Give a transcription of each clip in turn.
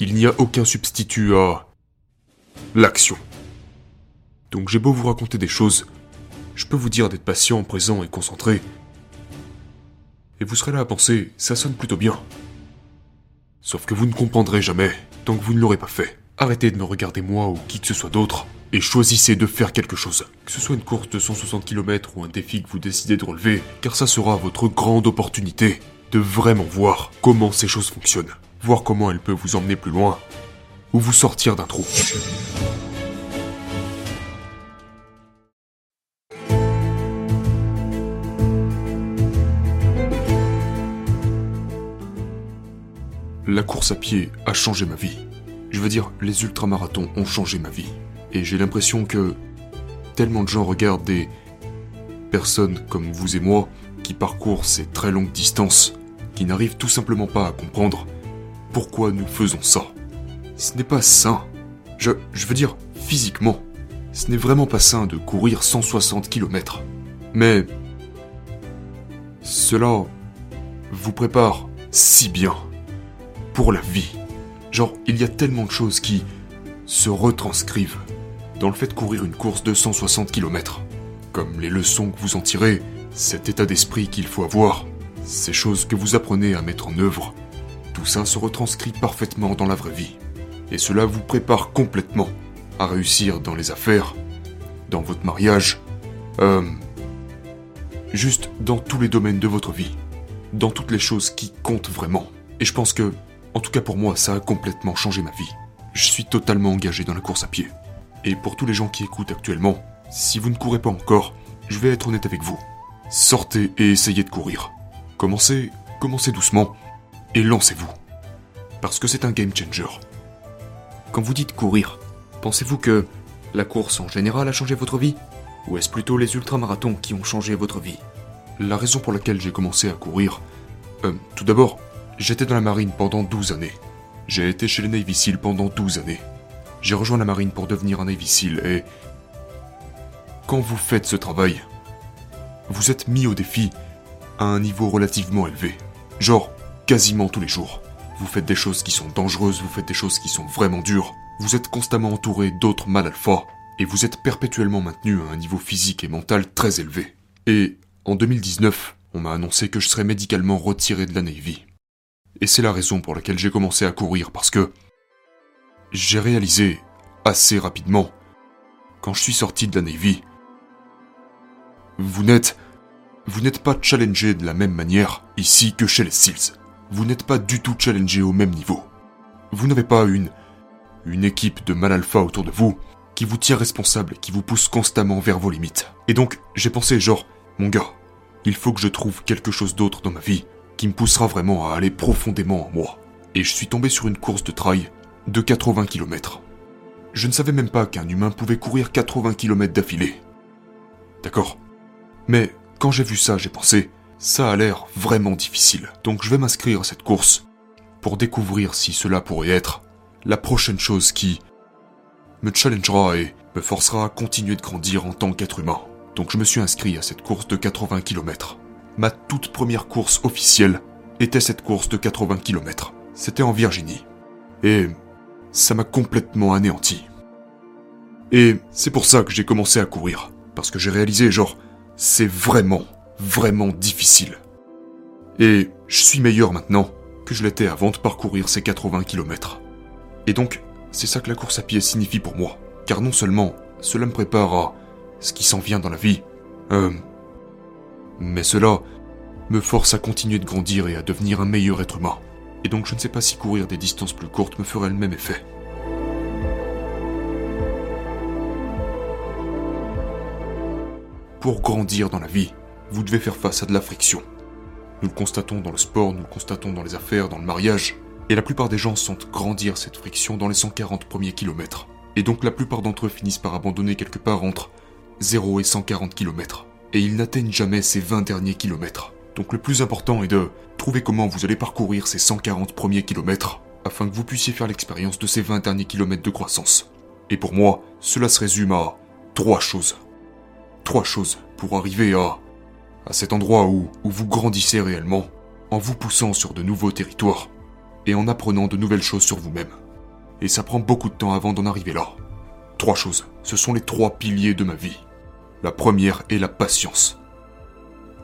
il n'y a aucun substitut à l'action. Donc j'ai beau vous raconter des choses, je peux vous dire d'être patient, présent et concentré. Et vous serez là à penser, ça sonne plutôt bien. Sauf que vous ne comprendrez jamais tant que vous ne l'aurez pas fait. Arrêtez de me regarder moi ou qui que ce soit d'autre et choisissez de faire quelque chose. Que ce soit une course de 160 km ou un défi que vous décidez de relever, car ça sera votre grande opportunité de vraiment voir comment ces choses fonctionnent, voir comment elles peuvent vous emmener plus loin ou vous sortir d'un trou. La course à pied a changé ma vie. Je veux dire, les ultramarathons ont changé ma vie. Et j'ai l'impression que tellement de gens regardent des personnes comme vous et moi qui parcourent ces très longues distances, qui n'arrivent tout simplement pas à comprendre pourquoi nous faisons ça. Ce n'est pas sain. Je, veux dire, physiquement, ce n'est vraiment pas sain de courir 160 km. Mais cela vous prépare si bien pour la vie. Genre, il y a tellement de choses qui se retranscrivent dans le fait de courir une course de 160 km. Comme les leçons que vous en tirez, cet état d'esprit qu'il faut avoir, ces choses que vous apprenez à mettre en œuvre, tout ça se retranscrit parfaitement dans la vraie vie. Et cela vous prépare complètement à réussir dans les affaires, dans votre mariage, euh, juste dans tous les domaines de votre vie, dans toutes les choses qui comptent vraiment. Et je pense que, en tout cas pour moi, ça a complètement changé ma vie. Je suis totalement engagé dans la course à pied. Et pour tous les gens qui écoutent actuellement, si vous ne courez pas encore, je vais être honnête avec vous. Sortez et essayez de courir. Commencez, commencez doucement et lancez-vous. Parce que c'est un game changer. Quand vous dites courir, pensez-vous que la course en général a changé votre vie? Ou est-ce plutôt les ultramarathons qui ont changé votre vie? La raison pour laquelle j'ai commencé à courir... Euh, tout d'abord, j'étais dans la marine pendant 12 années. J'ai été chez les Navy Seals pendant 12 années. J'ai rejoint la marine pour devenir un Navy Seal et... Quand vous faites ce travail, vous êtes mis au défi à un niveau relativement élevé. Genre, quasiment tous les jours. Vous faites des choses qui sont dangereuses, vous faites des choses qui sont vraiment dures. Vous êtes constamment entouré d'autres mal alpha, et vous êtes perpétuellement maintenu à un niveau physique et mental très élevé. Et en 2019, on m'a annoncé que je serais médicalement retiré de la Navy. Et c'est la raison pour laquelle j'ai commencé à courir, parce que j'ai réalisé assez rapidement, quand je suis sorti de la Navy, vous n'êtes, vous n'êtes pas challengé de la même manière ici que chez les SEALs. Vous n'êtes pas du tout challengé au même niveau. Vous n'avez pas une, une équipe de mal alpha autour de vous qui vous tient responsable et qui vous pousse constamment vers vos limites. Et donc, j'ai pensé genre, mon gars, il faut que je trouve quelque chose d'autre dans ma vie qui me poussera vraiment à aller profondément en moi. Et je suis tombé sur une course de trail de 80 km. Je ne savais même pas qu'un humain pouvait courir 80 km d'affilée. D'accord. Mais quand j'ai vu ça, j'ai pensé, ça a l'air vraiment difficile. Donc je vais m'inscrire à cette course pour découvrir si cela pourrait être la prochaine chose qui me challengera et me forcera à continuer de grandir en tant qu'être humain. Donc je me suis inscrit à cette course de 80 km. Ma toute première course officielle était cette course de 80 km. C'était en Virginie. Et ça m'a complètement anéanti. Et c'est pour ça que j'ai commencé à courir. Parce que j'ai réalisé, genre, c'est vraiment, vraiment difficile. Et je suis meilleur maintenant que je l'étais avant de parcourir ces 80 km. Et donc, c'est ça que la course à pied signifie pour moi. Car non seulement cela me prépare à ce qui s'en vient dans la vie, euh, mais cela me force à continuer de grandir et à devenir un meilleur être humain. Et donc je ne sais pas si courir des distances plus courtes me ferait le même effet. Pour grandir dans la vie, vous devez faire face à de la friction. Nous le constatons dans le sport, nous le constatons dans les affaires, dans le mariage, et la plupart des gens sentent grandir cette friction dans les 140 premiers kilomètres. Et donc la plupart d'entre eux finissent par abandonner quelque part entre 0 et 140 km. Et ils n'atteignent jamais ces 20 derniers kilomètres. Donc le plus important est de trouver comment vous allez parcourir ces 140 premiers kilomètres afin que vous puissiez faire l'expérience de ces 20 derniers kilomètres de croissance. Et pour moi, cela se résume à trois choses. Trois choses pour arriver à, à cet endroit où, vous grandissez réellement, en vous poussant sur de nouveaux territoires et en apprenant de nouvelles choses sur vous-même. Et ça prend beaucoup de temps avant d'en arriver là. Trois choses. Ce sont les trois piliers de ma vie. La première est la patience.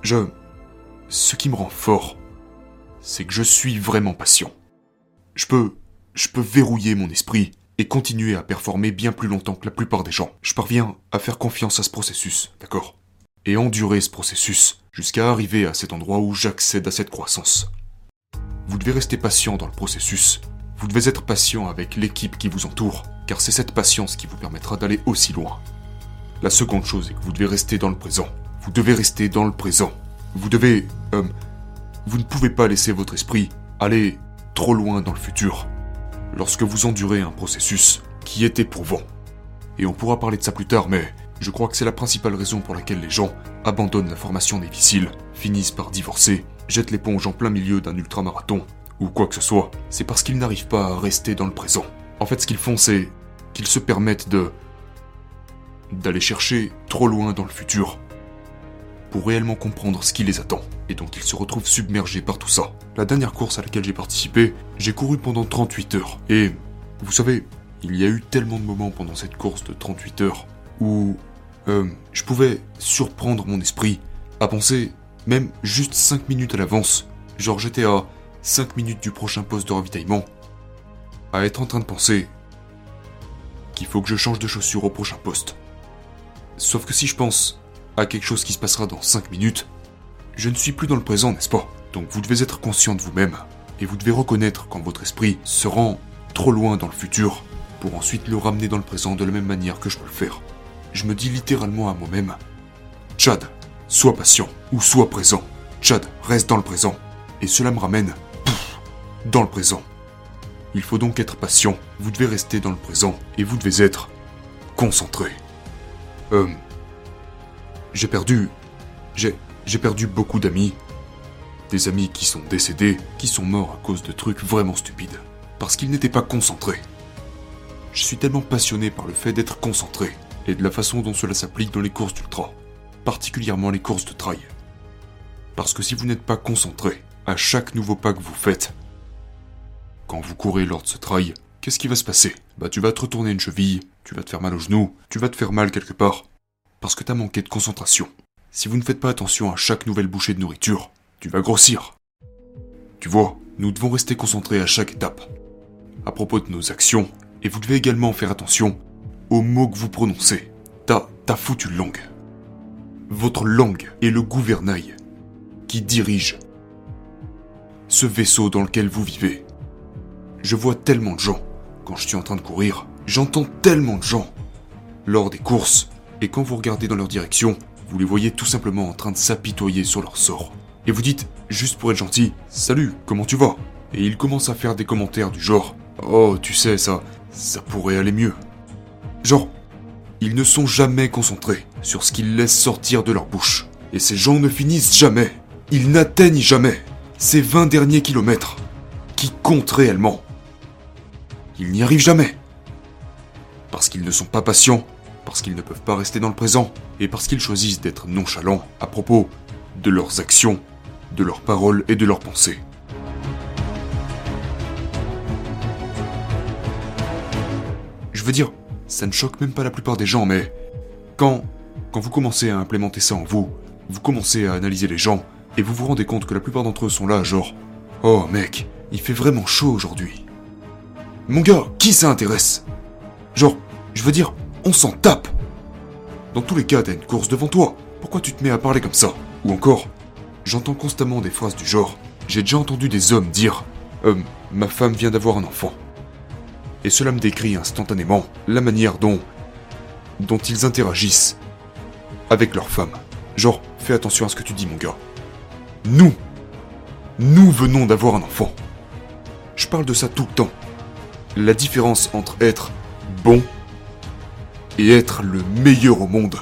Je... Ce qui me rend fort, c'est que je suis vraiment patient. Je peux... Je peux verrouiller mon esprit et continuer à performer bien plus longtemps que la plupart des gens. Je parviens à faire confiance à ce processus, d'accord? Et endurer ce processus jusqu'à arriver à cet endroit où j'accède à cette croissance. Vous devez rester patient dans le processus. Vous devez être patient avec l'équipe qui vous entoure, car c'est cette patience qui vous permettra d'aller aussi loin. La seconde chose est que vous devez rester dans le présent. Vous devez rester dans le présent. Vous devez... Euh, vous ne pouvez pas laisser votre esprit aller trop loin dans le futur lorsque vous endurez un processus qui est éprouvant. Et on pourra parler de ça plus tard, mais je crois que c'est la principale raison pour laquelle les gens abandonnent la formation difficile, finissent par divorcer, jettent l'éponge en plein milieu d'un ultramarathon, ou quoi que ce soit. C'est parce qu'ils n'arrivent pas à rester dans le présent. En fait, ce qu'ils font, c'est qu'ils se permettent de... d'aller chercher trop loin dans le futur pour réellement comprendre ce qui les attend, et donc ils se retrouvent submergés par tout ça. La dernière course à laquelle j'ai participé, j'ai couru pendant 38 heures, et vous savez, il y a eu tellement de moments pendant cette course de 38 heures où euh, je pouvais surprendre mon esprit à penser même juste 5 minutes à l'avance, genre j'étais à 5 minutes du prochain poste de ravitaillement, à être en train de penser qu'il faut que je change de chaussures au prochain poste. Sauf que si je pense à quelque chose qui se passera dans 5 minutes, je ne suis plus dans le présent, n'est-ce pas? Donc vous devez être conscient de vous-même, et vous devez reconnaître quand votre esprit se rend trop loin dans le futur, pour ensuite le ramener dans le présent de la même manière que je peux le faire. Je me dis littéralement à moi-même, Chad, sois patient, ou sois présent. Chad, reste dans le présent. Et cela me ramène, dans le présent. Il faut donc être patient, vous devez rester dans le présent, et vous devez être concentré. Euh, j'ai perdu. J'ai perdu beaucoup d'amis. Des amis qui sont décédés, qui sont morts à cause de trucs vraiment stupides. Parce qu'ils n'étaient pas concentrés. Je suis tellement passionné par le fait d'être concentré, et de la façon dont cela s'applique dans les courses d'ultra. Particulièrement les courses de trail. Parce que si vous n'êtes pas concentré à chaque nouveau pas que vous faites, quand vous courez lors de ce trail, qu'est-ce qui va se passer? Bah tu vas te retourner une cheville, tu vas te faire mal au genou, tu vas te faire mal quelque part, parce que t'as manqué de concentration. Si vous ne faites pas attention à chaque nouvelle bouchée de nourriture, tu vas grossir. Tu vois, nous devons rester concentrés à chaque étape. À propos de nos actions, et vous devez également faire attention aux mots que vous prononcez. Ta, ta foutue langue. Votre langue est le gouvernail qui dirige ce vaisseau dans lequel vous vivez. Je vois tellement de gens quand je suis en train de courir, j'entends tellement de gens lors des courses et quand vous regardez dans leur direction, vous les voyez tout simplement en train de s'apitoyer sur leur sort. Et vous dites, juste pour être gentil, Salut, comment tu vas? Et ils commencent à faire des commentaires du genre Oh, tu sais, ça, ça pourrait aller mieux. Genre, ils ne sont jamais concentrés sur ce qu'ils laissent sortir de leur bouche. Et ces gens ne finissent jamais. Ils n'atteignent jamais ces 20 derniers kilomètres qui comptent réellement. Ils n'y arrivent jamais. Parce qu'ils ne sont pas patients parce qu'ils ne peuvent pas rester dans le présent, et parce qu'ils choisissent d'être nonchalants à propos de leurs actions, de leurs paroles et de leurs pensées. Je veux dire, ça ne choque même pas la plupart des gens, mais quand, quand vous commencez à implémenter ça en vous, vous commencez à analyser les gens, et vous vous rendez compte que la plupart d'entre eux sont là, genre, oh mec, il fait vraiment chaud aujourd'hui. Mon gars, qui ça intéresse? Genre, je veux dire, on s'en tape Dans tous les cas, t'as une course devant toi. Pourquoi tu te mets à parler comme ça? Ou encore, j'entends constamment des phrases du genre J'ai déjà entendu des hommes dire Euh, ma femme vient d'avoir un enfant. Et cela me décrit instantanément la manière dont. dont ils interagissent avec leur femme. Genre, fais attention à ce que tu dis, mon gars. Nous Nous venons d'avoir un enfant. Je parle de ça tout le temps. La différence entre être bon et être le meilleur au monde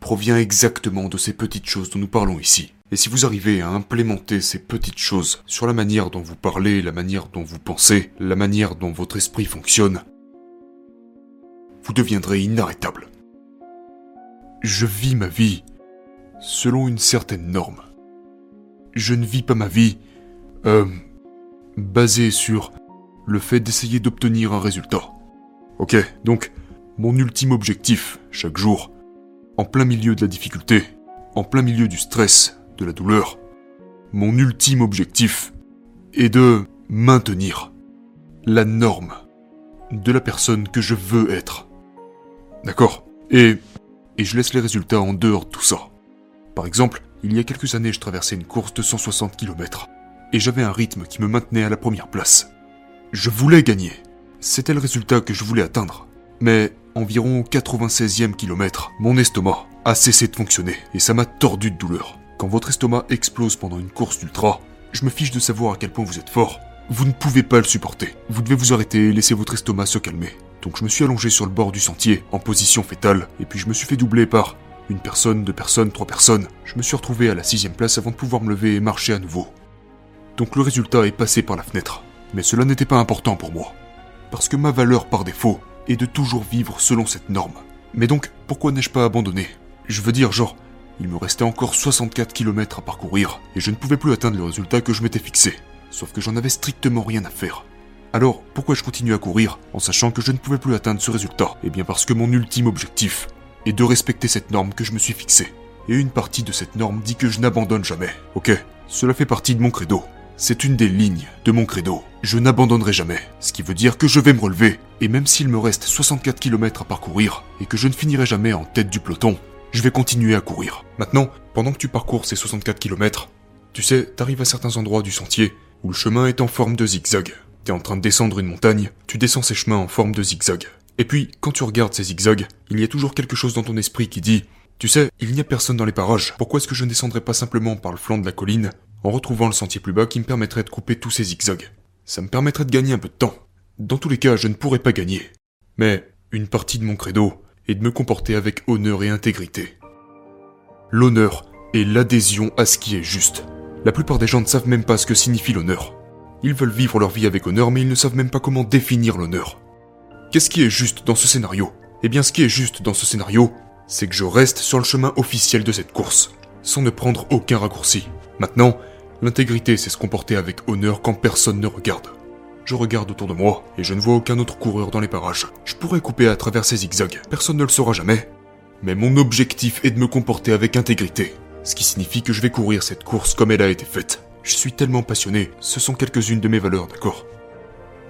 provient exactement de ces petites choses dont nous parlons ici. Et si vous arrivez à implémenter ces petites choses sur la manière dont vous parlez, la manière dont vous pensez, la manière dont votre esprit fonctionne, vous deviendrez inarrêtable. Je vis ma vie selon une certaine norme. Je ne vis pas ma vie euh, basée sur le fait d'essayer d'obtenir un résultat. Ok, donc, mon ultime objectif, chaque jour, en plein milieu de la difficulté, en plein milieu du stress, la douleur, mon ultime objectif est de maintenir la norme de la personne que je veux être. D'accord? Et et je laisse les résultats en dehors de tout ça. Par exemple, il y a quelques années, je traversais une course de 160 km et j'avais un rythme qui me maintenait à la première place. Je voulais gagner. C'était le résultat que je voulais atteindre. Mais environ au 96e kilomètre, mon estomac a cessé de fonctionner et ça m'a tordu de douleur. Quand votre estomac explose pendant une course d'ultra, je me fiche de savoir à quel point vous êtes fort. Vous ne pouvez pas le supporter. Vous devez vous arrêter et laisser votre estomac se calmer. Donc je me suis allongé sur le bord du sentier, en position fétale, et puis je me suis fait doubler par une personne, deux personnes, trois personnes. Je me suis retrouvé à la sixième place avant de pouvoir me lever et marcher à nouveau. Donc le résultat est passé par la fenêtre. Mais cela n'était pas important pour moi. Parce que ma valeur par défaut est de toujours vivre selon cette norme. Mais donc, pourquoi n'ai-je pas abandonné? Je veux dire, genre, il me restait encore 64 km à parcourir, et je ne pouvais plus atteindre le résultat que je m'étais fixé. Sauf que j'en avais strictement rien à faire. Alors, pourquoi je continue à courir en sachant que je ne pouvais plus atteindre ce résultat? Eh bien parce que mon ultime objectif est de respecter cette norme que je me suis fixée. Et une partie de cette norme dit que je n'abandonne jamais. Ok, cela fait partie de mon credo. C'est une des lignes de mon credo. Je n'abandonnerai jamais. Ce qui veut dire que je vais me relever. Et même s'il me reste 64 km à parcourir et que je ne finirai jamais en tête du peloton, je vais continuer à courir. Maintenant, pendant que tu parcours ces 64 km, tu sais, t'arrives à certains endroits du sentier où le chemin est en forme de zigzag. T'es en train de descendre une montagne, tu descends ces chemins en forme de zigzag. Et puis, quand tu regardes ces zigzags, il y a toujours quelque chose dans ton esprit qui dit Tu sais, il n'y a personne dans les parages, pourquoi est-ce que je ne descendrais pas simplement par le flanc de la colline, en retrouvant le sentier plus bas qui me permettrait de couper tous ces zigzags? Ça me permettrait de gagner un peu de temps. Dans tous les cas, je ne pourrais pas gagner. Mais, une partie de mon credo est de me comporter avec honneur et intégrité. L'honneur est l'adhésion à ce qui est juste. La plupart des gens ne savent même pas ce que signifie l'honneur. Ils veulent vivre leur vie avec honneur, mais ils ne savent même pas comment définir l'honneur. Qu'est-ce qui est juste dans ce scénario? Eh bien, ce qui est juste dans ce scénario, c'est que je reste sur le chemin officiel de cette course, sans ne prendre aucun raccourci. Maintenant, l'intégrité, c'est se comporter avec honneur quand personne ne regarde. Je regarde autour de moi et je ne vois aucun autre coureur dans les parages. Je pourrais couper à travers ces zigzags, personne ne le saura jamais. Mais mon objectif est de me comporter avec intégrité, ce qui signifie que je vais courir cette course comme elle a été faite. Je suis tellement passionné, ce sont quelques-unes de mes valeurs, d'accord?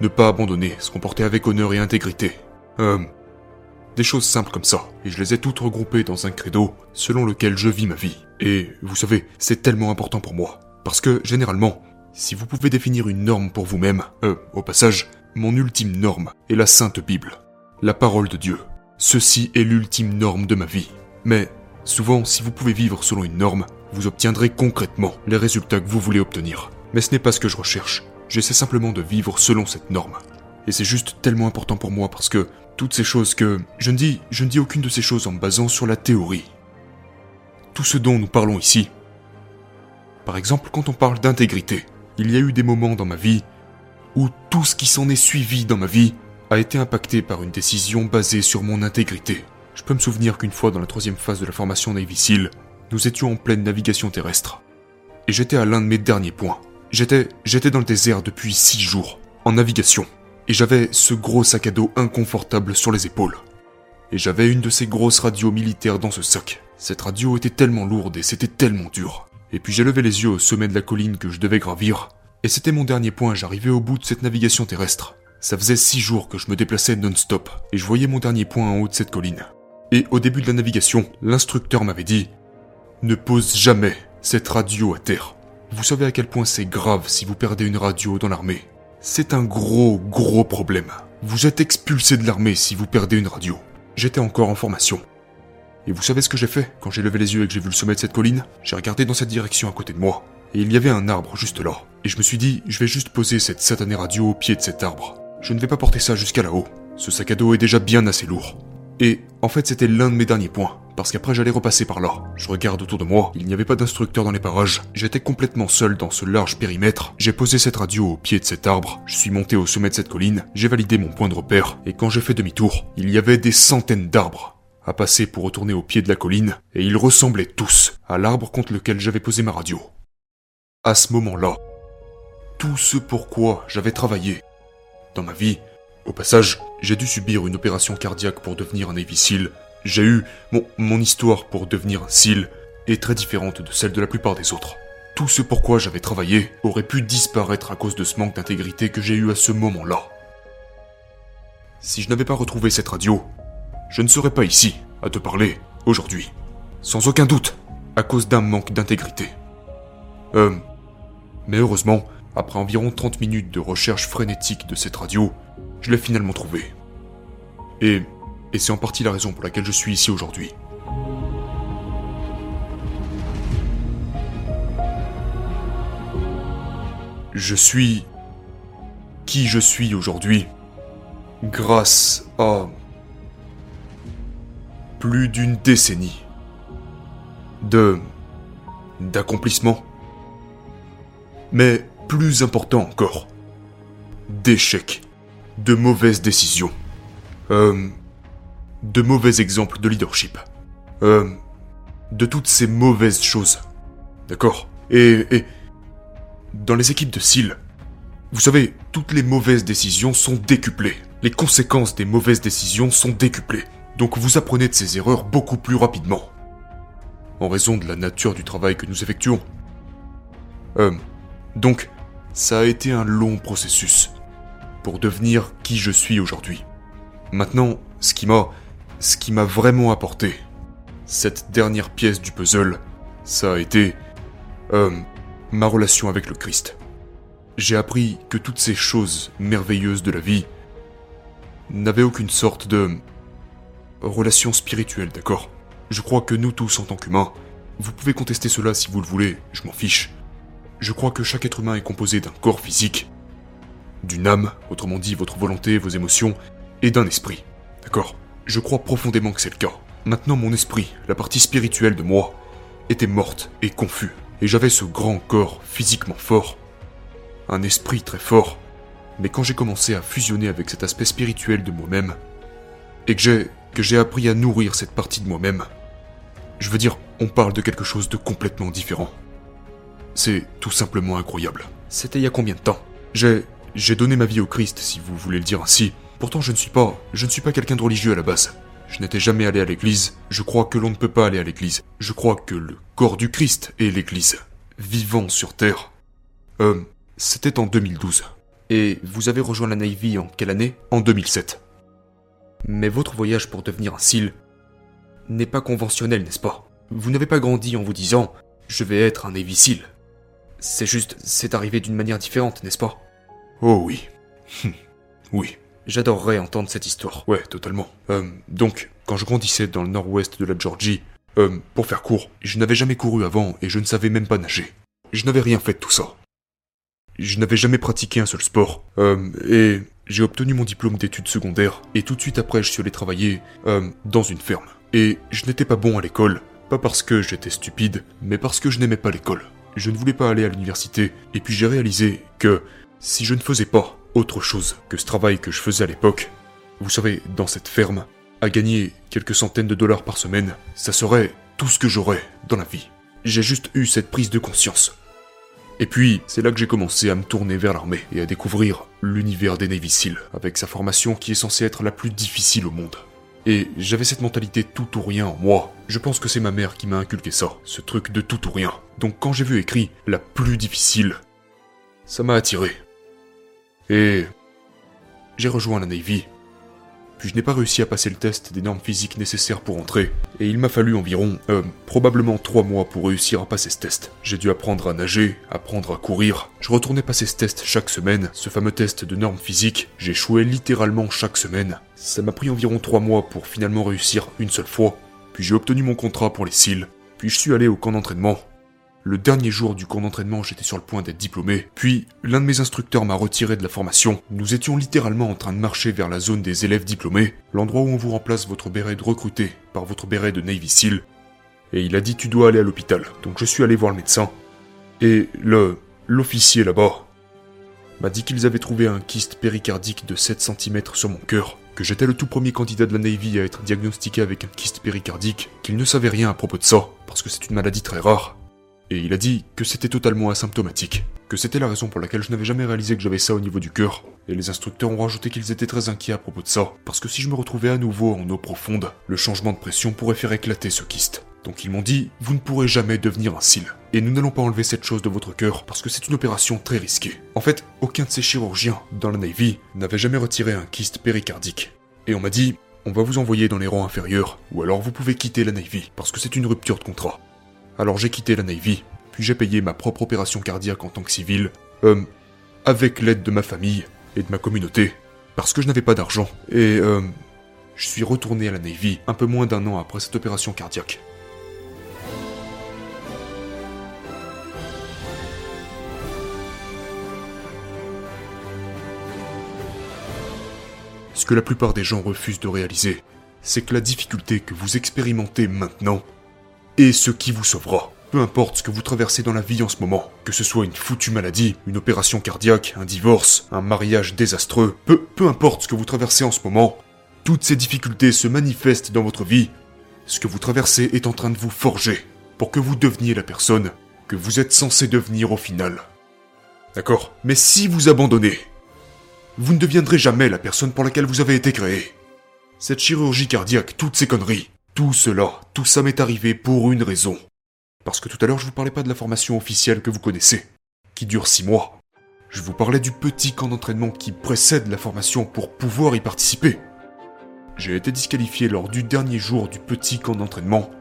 Ne pas abandonner, se comporter avec honneur et intégrité. Euh, des choses simples comme ça, et je les ai toutes regroupées dans un credo selon lequel je vis ma vie. Et vous savez, c'est tellement important pour moi. Parce que, généralement, si vous pouvez définir une norme pour vous-même, euh, au passage, mon ultime norme est la Sainte Bible, la parole de Dieu. Ceci est l'ultime norme de ma vie. Mais, souvent, si vous pouvez vivre selon une norme, vous obtiendrez concrètement les résultats que vous voulez obtenir. Mais ce n'est pas ce que je recherche. J'essaie simplement de vivre selon cette norme. Et c'est juste tellement important pour moi parce que toutes ces choses que je ne dis, je ne dis aucune de ces choses en me basant sur la théorie. Tout ce dont nous parlons ici. Par exemple, quand on parle d'intégrité, il y a eu des moments dans ma vie où tout ce qui s'en est suivi dans ma vie a été impacté par une décision basée sur mon intégrité. Je peux me souvenir qu'une fois dans la troisième phase de la formation Navy SEAL, nous étions en pleine navigation terrestre. Et j'étais à l'un de mes derniers points. J'étais, j'étais dans le désert depuis six jours, en navigation. Et j'avais ce gros sac à dos inconfortable sur les épaules. Et j'avais une de ces grosses radios militaires dans ce sac. Cette radio était tellement lourde et c'était tellement dur. Et puis j'ai levé les yeux au sommet de la colline que je devais gravir. Et c'était mon dernier point, j'arrivais au bout de cette navigation terrestre. Ça faisait six jours que je me déplaçais non-stop, et je voyais mon dernier point en haut de cette colline. Et au début de la navigation, l'instructeur m'avait dit ne pose jamais cette radio à terre. Vous savez à quel point c'est grave si vous perdez une radio dans l'armée. C'est un gros, gros problème. Vous êtes expulsé de l'armée si vous perdez une radio. J'étais encore en formation. Et vous savez ce que j'ai fait quand j'ai levé les yeux et que j'ai vu le sommet de cette colline? J'ai regardé dans cette direction à côté de moi. Et il y avait un arbre juste là. Et je me suis dit, je vais juste poser cette satanée radio au pied de cet arbre. Je ne vais pas porter ça jusqu'à là-haut. Ce sac à dos est déjà bien assez lourd. Et en fait, c'était l'un de mes derniers points parce qu'après j'allais repasser par là. Je regarde autour de moi, il n'y avait pas d'instructeur dans les parages, j'étais complètement seul dans ce large périmètre, j'ai posé cette radio au pied de cet arbre, je suis monté au sommet de cette colline, j'ai validé mon point de repère, et quand j'ai fait demi-tour, il y avait des centaines d'arbres à passer pour retourner au pied de la colline, et ils ressemblaient tous à l'arbre contre lequel j'avais posé ma radio. À ce moment-là, tout ce pourquoi j'avais travaillé, dans ma vie. Au passage, j'ai dû subir une opération cardiaque pour devenir un Navy SEAL. J'ai eu mon, histoire pour devenir un SEAL est très différente de celle de la plupart des autres. Tout ce pourquoi j'avais travaillé aurait pu disparaître à cause de ce manque d'intégrité que j'ai eu à ce moment-là. Si je n'avais pas retrouvé cette radio, je ne serais pas ici à te parler aujourd'hui. Sans aucun doute, à cause d'un manque d'intégrité. Euh, mais heureusement, après environ 30 minutes de recherche frénétique de cette radio, je l'ai finalement trouvée. Et, et c'est en partie la raison pour laquelle je suis ici aujourd'hui. Je suis qui je suis aujourd'hui grâce à plus d'une décennie de d'accomplissement. Mais plus important encore, d'échecs, de mauvaises décisions, euh, de mauvais exemples de leadership, euh, de toutes ces mauvaises choses. D'accord? Et, et dans les équipes de SEAL, vous savez, toutes les mauvaises décisions sont décuplées. Les conséquences des mauvaises décisions sont décuplées. Donc vous apprenez de ces erreurs beaucoup plus rapidement. En raison de la nature du travail que nous effectuons. Euh, donc, ça a été un long processus pour devenir qui je suis aujourd'hui. Maintenant, ce qui m'a, ce qui m'a vraiment apporté, cette dernière pièce du puzzle, ça a été, euh, ma relation avec le Christ. J'ai appris que toutes ces choses merveilleuses de la vie n'avaient aucune sorte de relation spirituelle, d'accord? Je crois que nous tous en tant qu'humains, vous pouvez contester cela si vous le voulez, je m'en fiche. Je crois que chaque être humain est composé d'un corps physique, d'une âme, autrement dit votre volonté, vos émotions, et d'un esprit. D'accord? Je crois profondément que c'est le cas. Maintenant mon esprit, la partie spirituelle de moi, était morte et confus et j'avais ce grand corps physiquement fort, un esprit très fort, mais quand j'ai commencé à fusionner avec cet aspect spirituel de moi-même, et que j'ai, que j'ai appris à nourrir cette partie de moi-même, je veux dire, on parle de quelque chose de complètement différent. C'est tout simplement incroyable. C'était il y a combien de temps? J'ai, j'ai donné ma vie au Christ, si vous voulez le dire ainsi. Pourtant, je ne suis pas, je ne suis pas quelqu'un de religieux à la base. Je n'étais jamais allé à l'église. Je crois que l'on ne peut pas aller à l'église. Je crois que le corps du Christ est l'église. Vivant sur Terre. Euh, c'était en 2012. Et vous avez rejoint la Navy en quelle année? En 2007. Mais votre voyage pour devenir un SEAL n'est pas conventionnel, n'est-ce pas? Vous n'avez pas grandi en vous disant je vais être un Navy SEAL. C'est juste, c'est arrivé d'une manière différente, n'est-ce pas? Oh oui. oui. J'adorerais entendre cette histoire. Ouais, totalement. Euh, donc, quand je grandissais dans le nord-ouest de la Georgie, euh, pour faire court, je n'avais jamais couru avant et je ne savais même pas nager. Je n'avais rien fait de tout ça. Je n'avais jamais pratiqué un seul sport. Euh, et j'ai obtenu mon diplôme d'études secondaires et tout de suite après je suis allé travailler euh, dans une ferme. Et je n'étais pas bon à l'école, pas parce que j'étais stupide, mais parce que je n'aimais pas l'école. Je ne voulais pas aller à l'université et puis j'ai réalisé que si je ne faisais pas autre chose que ce travail que je faisais à l'époque. Vous savez, dans cette ferme, à gagner quelques centaines de dollars par semaine, ça serait tout ce que j'aurais dans la vie. J'ai juste eu cette prise de conscience. Et puis, c'est là que j'ai commencé à me tourner vers l'armée et à découvrir l'univers des Navy Seals, avec sa formation qui est censée être la plus difficile au monde. Et j'avais cette mentalité tout ou rien en moi. Je pense que c'est ma mère qui m'a inculqué ça, ce truc de tout ou rien. Donc quand j'ai vu écrit la plus difficile, ça m'a attiré. Et j'ai rejoint la Navy. Puis je n'ai pas réussi à passer le test des normes physiques nécessaires pour entrer, et il m'a fallu environ, euh, probablement trois mois pour réussir à passer ce test. J'ai dû apprendre à nager, apprendre à courir. Je retournais passer ce test chaque semaine, ce fameux test de normes physiques. J'échouais littéralement chaque semaine. Ça m'a pris environ trois mois pour finalement réussir une seule fois. Puis j'ai obtenu mon contrat pour les SEAL. Puis je suis allé au camp d'entraînement. Le dernier jour du camp d'entraînement, j'étais sur le point d'être diplômé, puis l'un de mes instructeurs m'a retiré de la formation. Nous étions littéralement en train de marcher vers la zone des élèves diplômés, l'endroit où on vous remplace votre béret de recruté par votre béret de Navy SEAL. Et il a dit tu dois aller à l'hôpital. Donc je suis allé voir le médecin. Et le l'officier là-bas m'a dit qu'ils avaient trouvé un kyste péricardique de 7 cm sur mon cœur, que j'étais le tout premier candidat de la Navy à être diagnostiqué avec un kyste péricardique, qu'il ne savait rien à propos de ça, parce que c'est une maladie très rare, Et il a dit que c'était totalement asymptomatique, que c'était la raison pour laquelle je n'avais jamais réalisé que j'avais ça au niveau du cœur. Et les instructeurs ont rajouté qu'ils étaient très inquiets à propos de ça, parce que si je me retrouvais à nouveau en eau profonde, le changement de pression pourrait faire éclater ce kyste. Donc ils m'ont dit, vous ne pourrez jamais devenir un cil. Et nous n'allons pas enlever cette chose de votre cœur parce que c'est une opération très risquée. En fait, aucun de ces chirurgiens dans la Navy n'avait jamais retiré un kyste péricardique. Et on m'a dit, on va vous envoyer dans les rangs inférieurs, ou alors vous pouvez quitter la Navy parce que c'est une rupture de contrat. Alors j'ai quitté la Navy, puis j'ai payé ma propre opération cardiaque en tant que civil, euh, avec l'aide de ma famille et de ma communauté, parce que je n'avais pas d'argent. Et euh, je suis retourné à la Navy un peu moins d'un an après cette opération cardiaque. Ce que la plupart des gens refusent de réaliser, c'est que la difficulté que vous expérimentez maintenant est ce qui vous sauvera. Peu importe ce que vous traversez dans la vie en ce moment, que ce soit une foutue maladie, une opération cardiaque, un divorce, un mariage désastreux, peu, peu importe ce que vous traversez en ce moment, toutes ces difficultés se manifestent dans votre vie. Ce que vous traversez est en train de vous forger pour que vous deveniez la personne que vous êtes censé devenir au final. D'accord? Mais si vous abandonnez, vous ne deviendrez jamais la personne pour laquelle vous avez été créé. Cette chirurgie cardiaque, toutes ces conneries, tout cela, tout ça m'est arrivé pour une raison. Parce que tout à l'heure je vous parlais pas de la formation officielle que vous connaissez, qui dure six mois. Je vous parlais du petit camp d'entraînement qui précède la formation pour pouvoir y participer. J'ai été disqualifié lors du dernier jour du petit camp d'entraînement.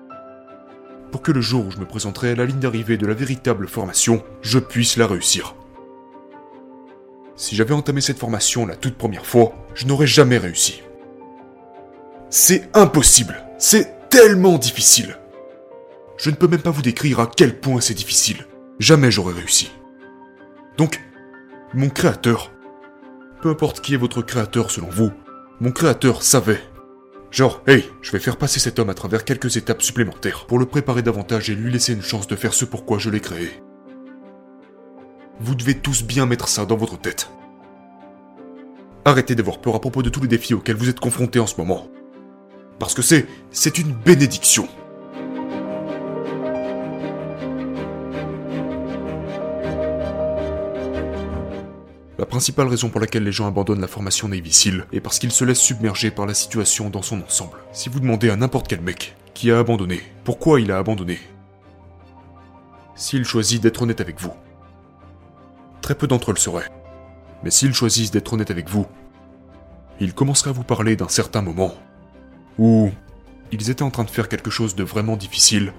Pour que le jour où je me présenterai à la ligne d'arrivée de la véritable formation, je puisse la réussir. Si j'avais entamé cette formation la toute première fois, je n'aurais jamais réussi. C'est impossible. C'est tellement difficile. Je ne peux même pas vous décrire à quel point c'est difficile. Jamais j'aurais réussi. Donc, mon créateur, peu importe qui est votre créateur selon vous, mon créateur savait. Genre, hey, je vais faire passer cet homme à travers quelques étapes supplémentaires pour le préparer davantage et lui laisser une chance de faire ce pourquoi je l'ai créé. Vous devez tous bien mettre ça dans votre tête. Arrêtez d'avoir peur à propos de tous les défis auxquels vous êtes confrontés en ce moment. Parce que c'est... c'est une bénédiction. La principale raison pour laquelle les gens abandonnent la formation Navy Seal est parce qu'ils se laissent submerger par la situation dans son ensemble. Si vous demandez à n'importe quel mec qui a abandonné, pourquoi il a abandonné S'il choisit d'être honnête avec vous, très peu d'entre eux le seraient. Mais s'ils choisissent d'être honnêtes avec vous, ils commenceraient à vous parler d'un certain moment où ils étaient en train de faire quelque chose de vraiment difficile,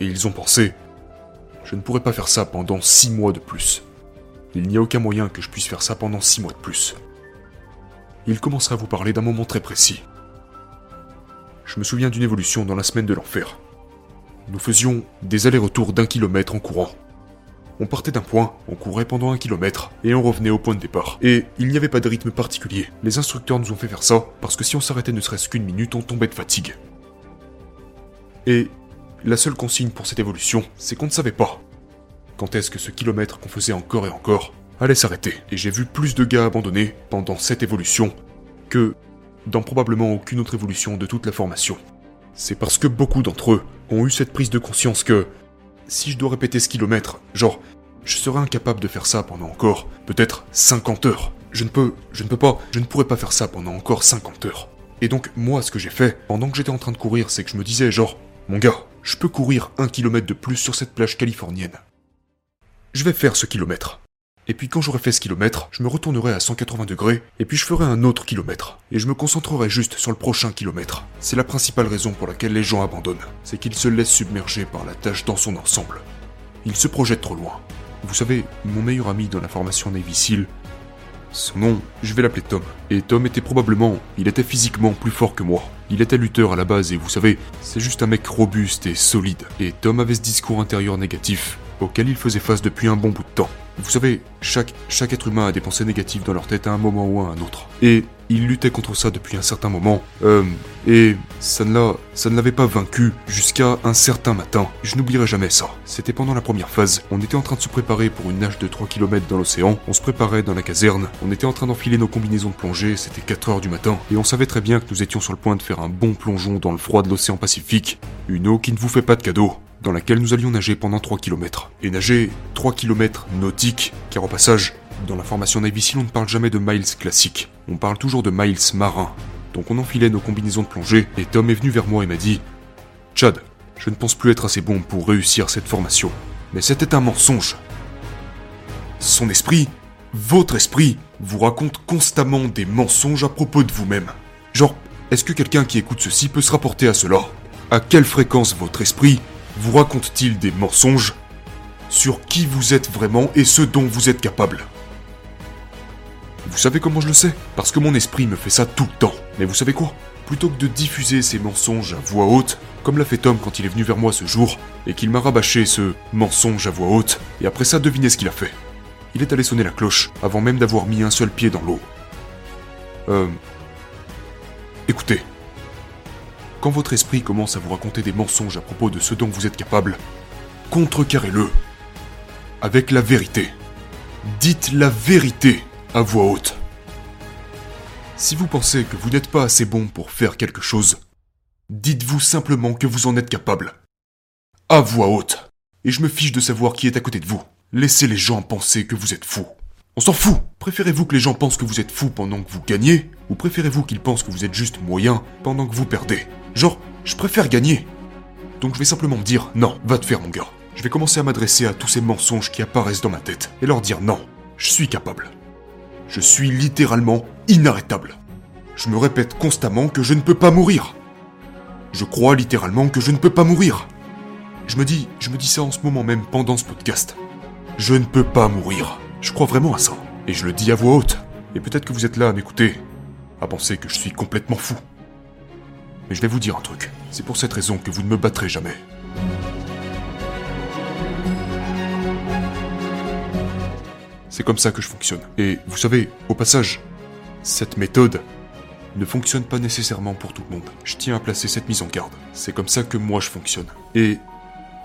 et ils ont pensé, je ne pourrais pas faire ça pendant six mois de plus. Il n'y a aucun moyen que je puisse faire ça pendant six mois de plus. Ils commenceraient à vous parler d'un moment très précis. Je me souviens d'une évolution dans la semaine de l'enfer. Nous faisions des allers-retours d'un kilomètre en courant. On partait d'un point, on courait pendant un kilomètre, et on revenait au point de départ. Et il n'y avait pas de rythme particulier. Les instructeurs nous ont fait faire ça, parce que si on s'arrêtait ne serait-ce qu'une minute, on tombait de fatigue. Et la seule consigne pour cette évolution, c'est qu'on ne savait pas quand est-ce que ce kilomètre qu'on faisait encore et encore allait s'arrêter. Et j'ai vu plus de gars abandonner pendant cette évolution que dans probablement aucune autre évolution de toute la formation. C'est parce que beaucoup d'entre eux ont eu cette prise de conscience que si je dois répéter ce kilomètre, genre, je serais incapable de faire ça pendant encore, peut-être 50 heures. Je ne peux, je ne peux pas, je ne pourrais pas faire ça pendant encore 50 heures. Et donc, moi, ce que j'ai fait, pendant que j'étais en train de courir, c'est que je me disais, genre, mon gars, je peux courir un kilomètre de plus sur cette plage californienne. Je vais faire ce kilomètre. Et puis quand j'aurai fait ce kilomètre, je me retournerai à 180 degrés, et puis je ferai un autre kilomètre. Et je me concentrerai juste sur le prochain kilomètre. C'est la principale raison pour laquelle les gens abandonnent. C'est qu'ils se laissent submerger par la tâche dans son ensemble. Ils se projettent trop loin. Vous savez, mon meilleur ami dans la formation Navy Seal, son nom, je vais l'appeler Tom. Et Tom était probablement, il était physiquement plus fort que moi. Il était lutteur à la base et vous savez, c'est juste un mec robuste et solide. Et Tom avait ce discours intérieur négatif auquel il faisait face depuis un bon bout de temps. Vous savez, chaque, être humain a des pensées négatives dans leur tête à un moment ou à un autre. Et il luttait contre ça depuis un certain moment. Euh, et ça ne l'a, ça ne l'avait pas vaincu jusqu'à un certain matin. Je n'oublierai jamais ça. C'était pendant la première phase. On était en train de se préparer pour une nage de 3 km dans l'océan. On se préparait dans la caserne. On était en train d'enfiler nos combinaisons de plongée. C'était 4 heures du matin. Et on savait très bien que nous étions sur le point de faire un bon plongeon dans le froid de l'océan Pacifique. Une eau qui ne vous fait pas de cadeau. Dans laquelle nous allions nager pendant 3 km. Et nager 3 km nautiques, car au passage, dans la formation Navy on ne parle jamais de miles classiques, on parle toujours de miles marins. Donc on enfilait nos combinaisons de plongée, et Tom est venu vers moi et m'a dit Chad, je ne pense plus être assez bon pour réussir cette formation. Mais c'était un mensonge. Son esprit, votre esprit, vous raconte constamment des mensonges à propos de vous-même. Genre, est-ce que quelqu'un qui écoute ceci peut se rapporter à cela? À quelle fréquence votre esprit vous raconte-t-il des mensonges sur qui vous êtes vraiment et ce dont vous êtes capable? Vous savez comment je le sais? Parce que mon esprit me fait ça tout le temps. Mais vous savez quoi? Plutôt que de diffuser ces mensonges à voix haute, comme l'a fait Tom quand il est venu vers moi ce jour, et qu'il m'a rabâché ce mensonge à voix haute, et après ça, devinez ce qu'il a fait. Il est allé sonner la cloche, avant même d'avoir mis un seul pied dans l'eau. Euh... Écoutez. Quand votre esprit commence à vous raconter des mensonges à propos de ce dont vous êtes capable, contrecarrez-le. Avec la vérité. Dites la vérité à voix haute. Si vous pensez que vous n'êtes pas assez bon pour faire quelque chose, dites-vous simplement que vous en êtes capable. À voix haute. Et je me fiche de savoir qui est à côté de vous. Laissez les gens penser que vous êtes fou. On s'en fout. Préférez-vous que les gens pensent que vous êtes fou pendant que vous gagnez, ou préférez-vous qu'ils pensent que vous êtes juste moyen pendant que vous perdez? Genre, je préfère gagner. Donc je vais simplement me dire, non, va te faire mon gars. Je vais commencer à m'adresser à tous ces mensonges qui apparaissent dans ma tête, et leur dire non, je suis capable. Je suis littéralement inarrêtable. Je me répète constamment que je ne peux pas mourir. Je crois littéralement que je ne peux pas mourir. Je me dis, je me dis ça en ce moment même pendant ce podcast. Je ne peux pas mourir. Je crois vraiment à ça. Et je le dis à voix haute. Et peut-être que vous êtes là à m'écouter, à penser que je suis complètement fou. Mais je vais vous dire un truc. C'est pour cette raison que vous ne me battrez jamais. C'est comme ça que je fonctionne. Et vous savez, au passage, cette méthode ne fonctionne pas nécessairement pour tout le monde. Je tiens à placer cette mise en garde. C'est comme ça que moi je fonctionne. Et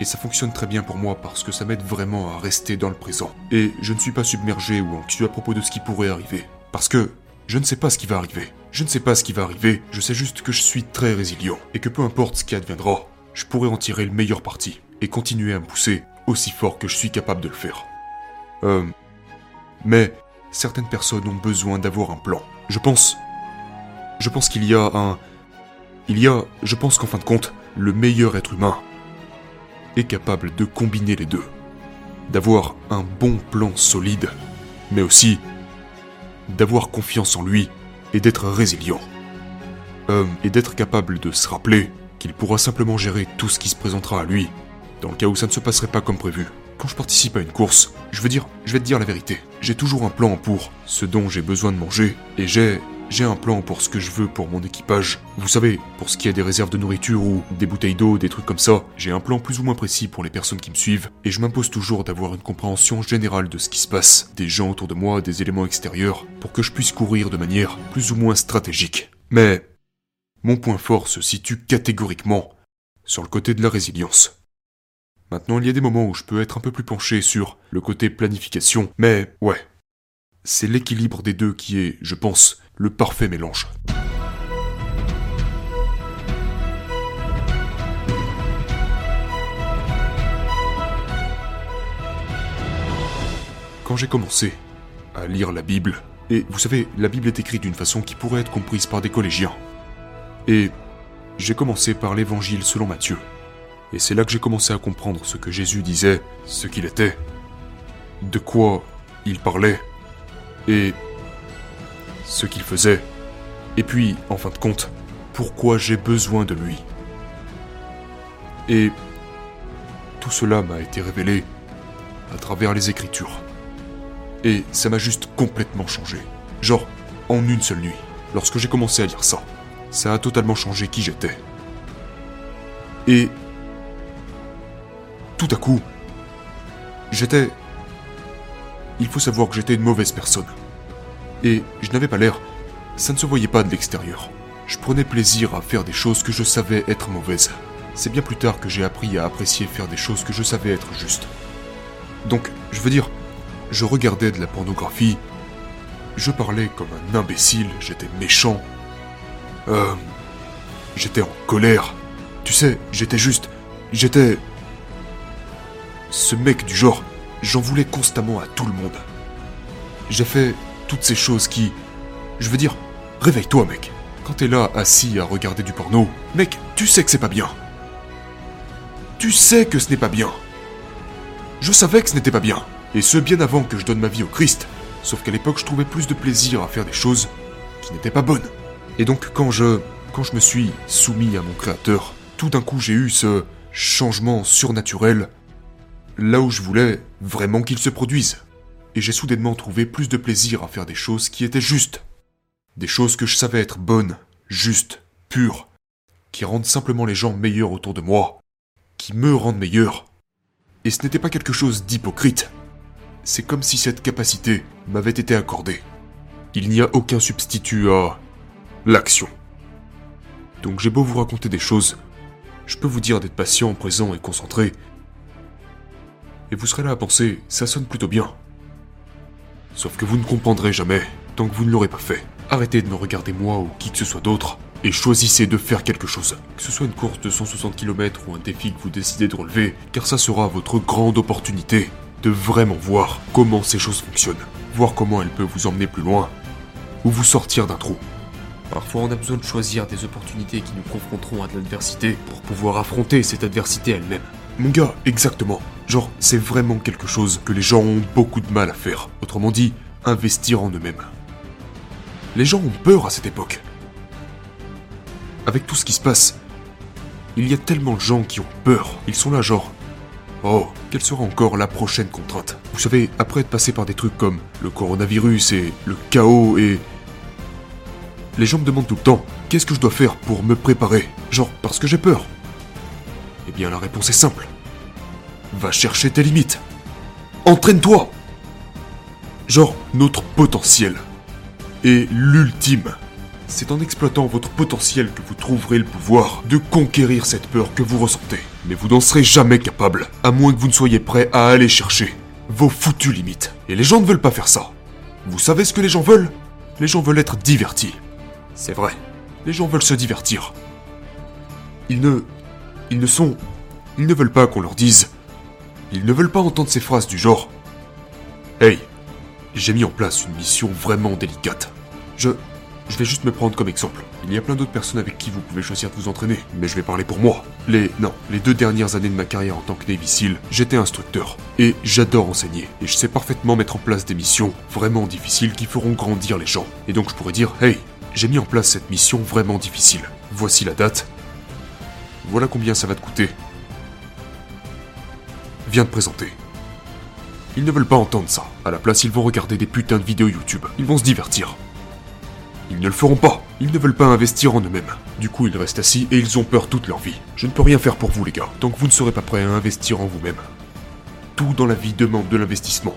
et ça fonctionne très bien pour moi parce que ça m'aide vraiment à rester dans le présent. Et je ne suis pas submergé ou anxieux à propos de ce qui pourrait arriver. Parce que je ne sais pas ce qui va arriver. Je ne sais pas ce qui va arriver, je sais juste que je suis très résilient. Et que peu importe ce qui adviendra, je pourrai en tirer le meilleur parti. Et continuer à me pousser aussi fort que je suis capable de le faire. Euh... Mais certaines personnes ont besoin d'avoir un plan. Je pense... Je pense qu'il y a un... Il y a... Je pense qu'en fin de compte, le meilleur être humain est capable de combiner les deux. D'avoir un bon plan solide, mais aussi d'avoir confiance en lui et d'être résilient. Et d'être capable de se rappeler qu'il pourra simplement gérer tout ce qui se présentera à lui, dans le cas où ça ne se passerait pas comme prévu. Quand je participe à une course, je veux dire, je vais te dire la vérité. J'ai toujours un plan pour ce dont j'ai besoin de manger, et j'ai j'ai un plan pour ce que je veux pour mon équipage. Vous savez, pour ce qui est des réserves de nourriture ou des bouteilles d'eau, des trucs comme ça, j'ai un plan plus ou moins précis pour les personnes qui me suivent, et je m'impose toujours d'avoir une compréhension générale de ce qui se passe, des gens autour de moi, des éléments extérieurs, pour que je puisse courir de manière plus ou moins stratégique. Mais mon point fort se situe catégoriquement sur le côté de la résilience. Maintenant, il y a des moments où je peux être un peu plus penché sur le côté planification, mais ouais. C'est l'équilibre des deux qui est, je pense, le parfait mélange. Quand j'ai commencé à lire la Bible, et vous savez, la Bible est écrite d'une façon qui pourrait être comprise par des collégiens, et j'ai commencé par l'évangile selon Matthieu. Et c'est là que j'ai commencé à comprendre ce que Jésus disait, ce qu'il était, de quoi il parlait, et ce qu'il faisait, et puis, en fin de compte, pourquoi j'ai besoin de lui? Et tout cela m'a été révélé à travers les Écritures. Et ça m'a juste complètement changé. Genre, en une seule nuit, lorsque j'ai commencé à lire ça, ça a totalement changé qui j'étais. Et tout à coup, j'étais... Il faut savoir que j'étais une mauvaise personne. Et je n'avais pas l'air... Ça ne se voyait pas de l'extérieur. Je prenais plaisir à faire des choses que je savais être mauvaises. C'est bien plus tard que j'ai appris à apprécier faire des choses que je savais être justes. Donc, je veux dire, je regardais de la pornographie, je parlais comme un imbécile, j'étais méchant. Euh... J'étais en colère. Tu sais, j'étais juste... J'étais... ce mec du genre, j'en voulais constamment à tout le monde. J'ai fait toutes ces choses qui... Je veux dire, réveille-toi mec. Quand t'es là assis à regarder du porno, mec, tu sais que c'est pas bien. Tu sais que ce n'est pas bien. Je savais que ce n'était pas bien. Et ce bien avant que je donne ma vie au Christ. Sauf qu'à l'époque, je trouvais plus de plaisir à faire des choses qui n'étaient pas bonnes. Et donc, quand je, quand je me suis soumis à mon Créateur, tout d'un coup, j'ai eu ce changement surnaturel là où je voulais vraiment qu'il se produise. Et j'ai soudainement trouvé plus de plaisir à faire des choses qui étaient justes. Des choses que je savais être bonnes, justes, pures, qui rendent simplement les gens meilleurs autour de moi, qui me rendent meilleur. Et ce n'était pas quelque chose d'hypocrite. C'est comme si cette capacité m'avait été accordée. Il n'y a aucun substitut à l'action. Donc j'ai beau vous raconter des choses, je peux vous dire d'être patient, présent et concentré. Et vous serez là à penser, ça sonne plutôt bien. Sauf que vous ne comprendrez jamais tant que vous ne l'aurez pas fait. Arrêtez de me regarder moi ou qui que ce soit d'autre et choisissez de faire quelque chose. Que ce soit une course de 160 km ou un défi que vous décidez de relever, car ça sera votre grande opportunité de vraiment voir comment ces choses fonctionnent, voir comment elles peuvent vous emmener plus loin ou vous sortir d'un trou. Parfois, on a besoin de choisir des opportunités qui nous confronteront à de l'adversité pour pouvoir affronter cette adversité elle-même. Mon gars, exactement. Genre, c'est vraiment quelque chose que les gens ont beaucoup de mal à faire. Autrement dit, investir en eux-mêmes. Les gens ont peur à cette époque. Avec tout ce qui se passe, il y a tellement de gens qui ont peur. Ils sont là genre, oh, quelle sera encore la prochaine contrainte? Vous savez, après être passé par des trucs comme le coronavirus et le chaos et... Les gens me demandent tout le temps, qu'est-ce que je dois faire pour me préparer? Genre, parce que j'ai peur. Eh bien, la réponse est simple. Va chercher tes limites. Entraîne-toi Genre, notre potentiel est l'ultime. C'est en exploitant votre potentiel que vous trouverez le pouvoir de conquérir cette peur que vous ressentez. Mais vous n'en serez jamais capable, à moins que vous ne soyez prêt à aller chercher vos foutues limites. Et les gens ne veulent pas faire ça. Vous savez ce que les gens veulent? Les gens veulent être divertis. C'est vrai. Les gens veulent se divertir. Ils ne... Ils ne sont... Ils ne veulent pas qu'on leur dise... Ils ne veulent pas entendre ces phrases du genre... Hey, j'ai mis en place une mission vraiment délicate. Je... Je vais juste me prendre comme exemple. Il y a plein d'autres personnes avec qui vous pouvez choisir de vous entraîner, mais je vais parler pour moi. Les... Non, les deux dernières années de ma carrière en tant que Navy SEAL, j'étais instructeur. Et j'adore enseigner. Et je sais parfaitement mettre en place des missions vraiment difficiles qui feront grandir les gens. Et donc je pourrais dire, hey, j'ai mis en place cette mission vraiment difficile. Voici la date. Voilà combien ça va te coûter. Viens te présenter. Ils ne veulent pas entendre ça. À la place, ils vont regarder des putains de vidéos YouTube. Ils vont se divertir. Ils ne le feront pas. Ils ne veulent pas investir en eux-mêmes. Du coup, ils restent assis et ils ont peur toute leur vie. Je ne peux rien faire pour vous, les gars, tant que vous ne serez pas prêts à investir en vous-même. Tout dans la vie demande de l'investissement.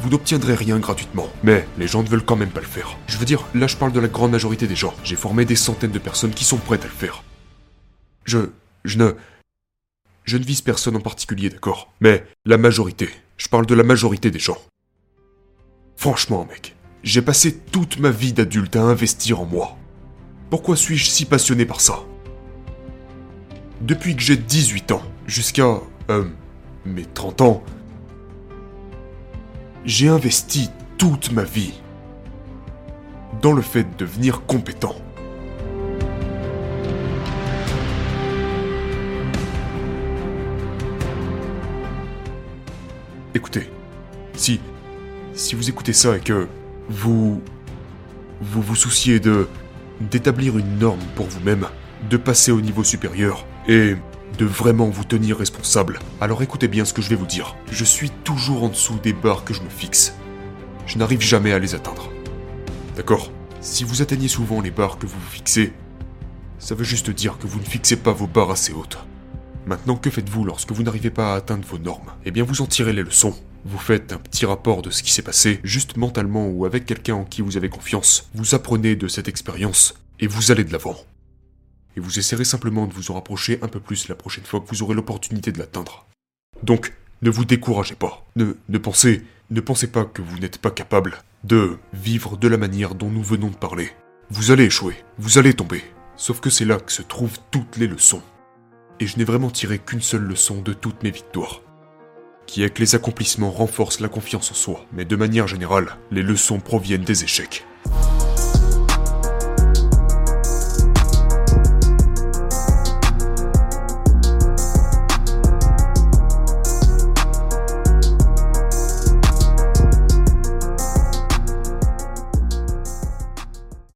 Vous n'obtiendrez rien gratuitement, mais les gens ne veulent quand même pas le faire. Je veux dire, là je parle de la grande majorité des gens. J'ai formé des centaines de personnes qui sont prêtes à le faire. Je... je ne... Je ne vise personne en particulier, d'accord? Mais la majorité. Je parle de la majorité des gens. Franchement, mec, j'ai passé toute ma vie d'adulte à investir en moi. Pourquoi suis-je si passionné par ça? Depuis que j'ai 18 ans, jusqu'à... Euh, mes 30 ans, j'ai investi toute ma vie dans le fait de devenir compétent. Écoutez, si si vous écoutez ça et que vous vous souciez de d'établir une norme pour vous-même, de passer au niveau supérieur et de vraiment vous tenir responsable, alors écoutez bien ce que je vais vous dire. Je suis toujours en dessous des barres que je me fixe. Je n'arrive jamais à les atteindre. D'accord? Si vous atteignez souvent les barres que vous vous fixez, ça veut juste dire que vous ne fixez pas vos barres assez hautes. Maintenant, que faites-vous lorsque vous n'arrivez pas à atteindre vos normes? Eh bien, vous en tirez les leçons. Vous faites un petit rapport de ce qui s'est passé, juste mentalement ou avec quelqu'un en qui vous avez confiance. Vous apprenez de cette expérience et vous allez de l'avant. Et vous essaierez simplement de vous en rapprocher un peu plus la prochaine fois que vous aurez l'opportunité de l'atteindre. Donc, ne vous découragez pas. Ne, ne pensez, ne pensez pas que vous n'êtes pas capable de vivre de la manière dont nous venons de parler. Vous allez échouer, vous allez tomber. Sauf que c'est là que se trouvent toutes les leçons. Et je n'ai vraiment tiré qu'une seule leçon de toutes mes victoires. qui est que les accomplissements renforcent la confiance en soi, mais de manière générale, les leçons proviennent des échecs.